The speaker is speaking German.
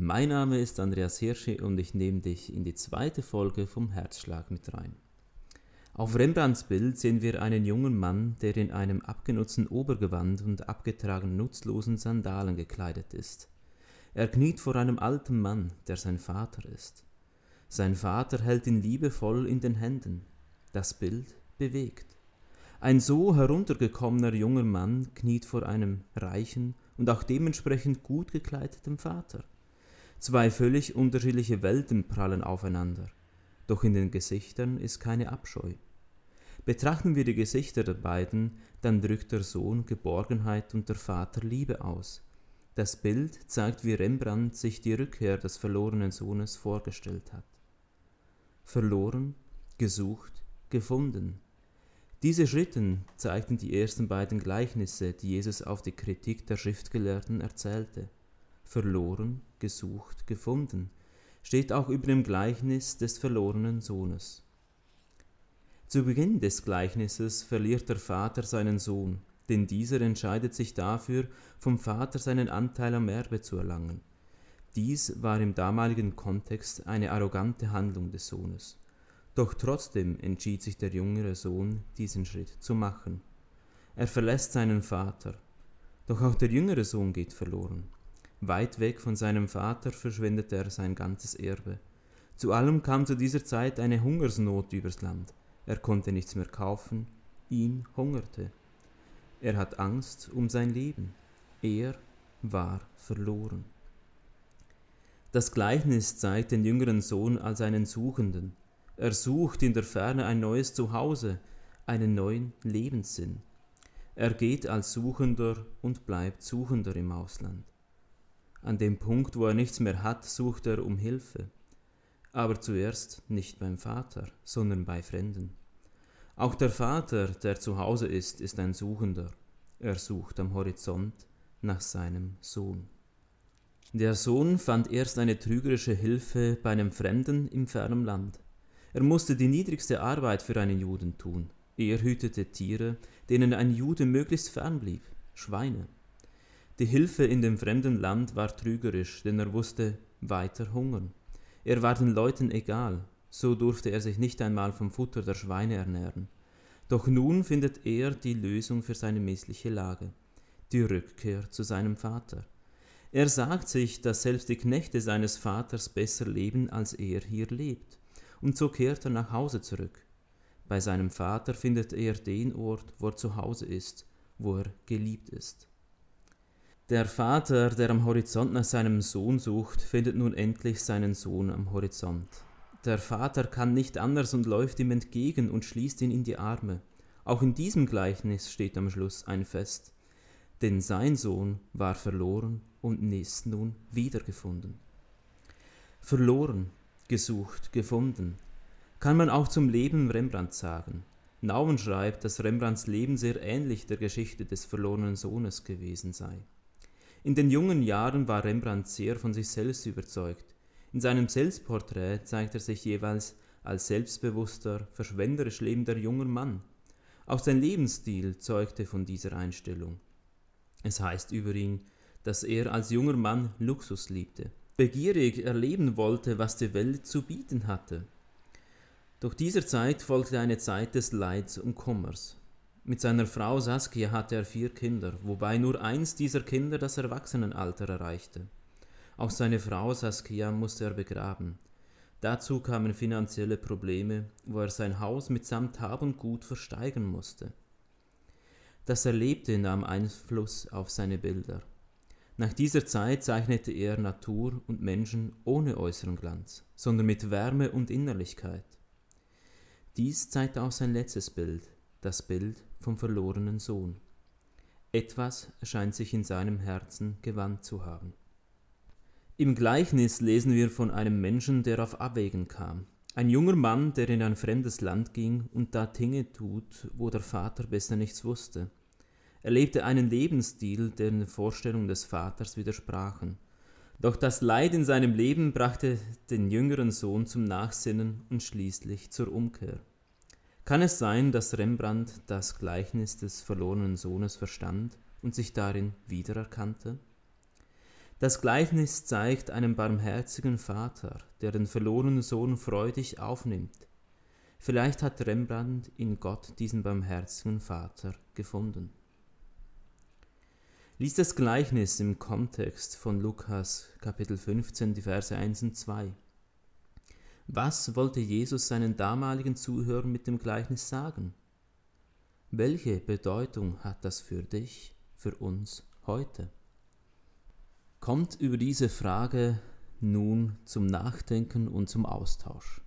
Mein Name ist Andreas Hirschi und ich nehme dich in die zweite Folge vom Herzschlag mit rein. Auf Rembrandts Bild sehen wir einen jungen Mann, der in einem abgenutzten Obergewand und abgetragenen nutzlosen Sandalen gekleidet ist. Er kniet vor einem alten Mann, der sein Vater ist. Sein Vater hält ihn liebevoll in den Händen. Das Bild bewegt. Ein so heruntergekommener junger Mann kniet vor einem reichen und auch dementsprechend gut gekleideten Vater. Zwei völlig unterschiedliche Welten prallen aufeinander, doch in den Gesichtern ist keine Abscheu. Betrachten wir die Gesichter der beiden, dann drückt der Sohn Geborgenheit und der Vater Liebe aus. Das Bild zeigt, wie Rembrandt sich die Rückkehr des verlorenen Sohnes vorgestellt hat. Verloren, gesucht, gefunden. Diese Schritten zeigten die ersten beiden Gleichnisse, die Jesus auf die Kritik der Schriftgelehrten erzählte verloren, gesucht, gefunden, steht auch über dem Gleichnis des verlorenen Sohnes. Zu Beginn des Gleichnisses verliert der Vater seinen Sohn, denn dieser entscheidet sich dafür, vom Vater seinen Anteil am Erbe zu erlangen. Dies war im damaligen Kontext eine arrogante Handlung des Sohnes. Doch trotzdem entschied sich der jüngere Sohn, diesen Schritt zu machen. Er verlässt seinen Vater. Doch auch der jüngere Sohn geht verloren. Weit weg von seinem Vater verschwendete er sein ganzes Erbe. Zu allem kam zu dieser Zeit eine Hungersnot übers Land. Er konnte nichts mehr kaufen, ihn hungerte. Er hat Angst um sein Leben. Er war verloren. Das Gleichnis zeigt den jüngeren Sohn als einen Suchenden. Er sucht in der Ferne ein neues Zuhause, einen neuen Lebenssinn. Er geht als Suchender und bleibt Suchender im Ausland. An dem Punkt, wo er nichts mehr hat, sucht er um Hilfe. Aber zuerst nicht beim Vater, sondern bei Fremden. Auch der Vater, der zu Hause ist, ist ein Suchender. Er sucht am Horizont nach seinem Sohn. Der Sohn fand erst eine trügerische Hilfe bei einem Fremden im fernen Land. Er musste die niedrigste Arbeit für einen Juden tun. Er hütete Tiere, denen ein Jude möglichst fern blieb, Schweine. Die Hilfe in dem fremden Land war trügerisch, denn er wusste weiter hungern. Er war den Leuten egal, so durfte er sich nicht einmal vom Futter der Schweine ernähren. Doch nun findet er die Lösung für seine missliche Lage, die Rückkehr zu seinem Vater. Er sagt sich, dass selbst die Knechte seines Vaters besser leben, als er hier lebt, und so kehrt er nach Hause zurück. Bei seinem Vater findet er den Ort, wo er zu Hause ist, wo er geliebt ist. Der Vater, der am Horizont nach seinem Sohn sucht, findet nun endlich seinen Sohn am Horizont. Der Vater kann nicht anders und läuft ihm entgegen und schließt ihn in die Arme. Auch in diesem Gleichnis steht am Schluss ein Fest. Denn sein Sohn war verloren und ist nun wiedergefunden. Verloren, gesucht, gefunden. Kann man auch zum Leben Rembrandt sagen. Nauen schreibt, dass Rembrandts Leben sehr ähnlich der Geschichte des verlorenen Sohnes gewesen sei. In den jungen Jahren war Rembrandt sehr von sich selbst überzeugt. In seinem Selbstporträt zeigt er sich jeweils als selbstbewusster, verschwenderisch lebender junger Mann. Auch sein Lebensstil zeugte von dieser Einstellung. Es heißt über ihn, dass er als junger Mann Luxus liebte, begierig erleben wollte, was die Welt zu bieten hatte. Doch dieser Zeit folgte eine Zeit des Leids und Kummers. Mit seiner Frau Saskia hatte er vier Kinder, wobei nur eins dieser Kinder das Erwachsenenalter erreichte. Auch seine Frau Saskia musste er begraben. Dazu kamen finanzielle Probleme, wo er sein Haus mitsamt Hab und Gut versteigern musste. Das Erlebte nahm Einfluss auf seine Bilder. Nach dieser Zeit zeichnete er Natur und Menschen ohne äußeren Glanz, sondern mit Wärme und Innerlichkeit. Dies zeigt auch sein letztes Bild, das Bild vom verlorenen Sohn. Etwas scheint sich in seinem Herzen gewandt zu haben. Im Gleichnis lesen wir von einem Menschen, der auf Abwägen kam. Ein junger Mann, der in ein fremdes Land ging und da Dinge tut, wo der Vater besser nichts wusste. Er lebte einen Lebensstil, der den Vorstellungen des Vaters widersprachen. Doch das Leid in seinem Leben brachte den jüngeren Sohn zum Nachsinnen und schließlich zur Umkehr. Kann es sein, dass Rembrandt das Gleichnis des verlorenen Sohnes verstand und sich darin wiedererkannte? Das Gleichnis zeigt einen barmherzigen Vater, der den verlorenen Sohn freudig aufnimmt. Vielleicht hat Rembrandt in Gott diesen barmherzigen Vater gefunden. Lies das Gleichnis im Kontext von Lukas Kapitel 15, die Verse 1 und 2. Was wollte Jesus seinen damaligen Zuhörern mit dem Gleichnis sagen? Welche Bedeutung hat das für dich, für uns heute? Kommt über diese Frage nun zum Nachdenken und zum Austausch.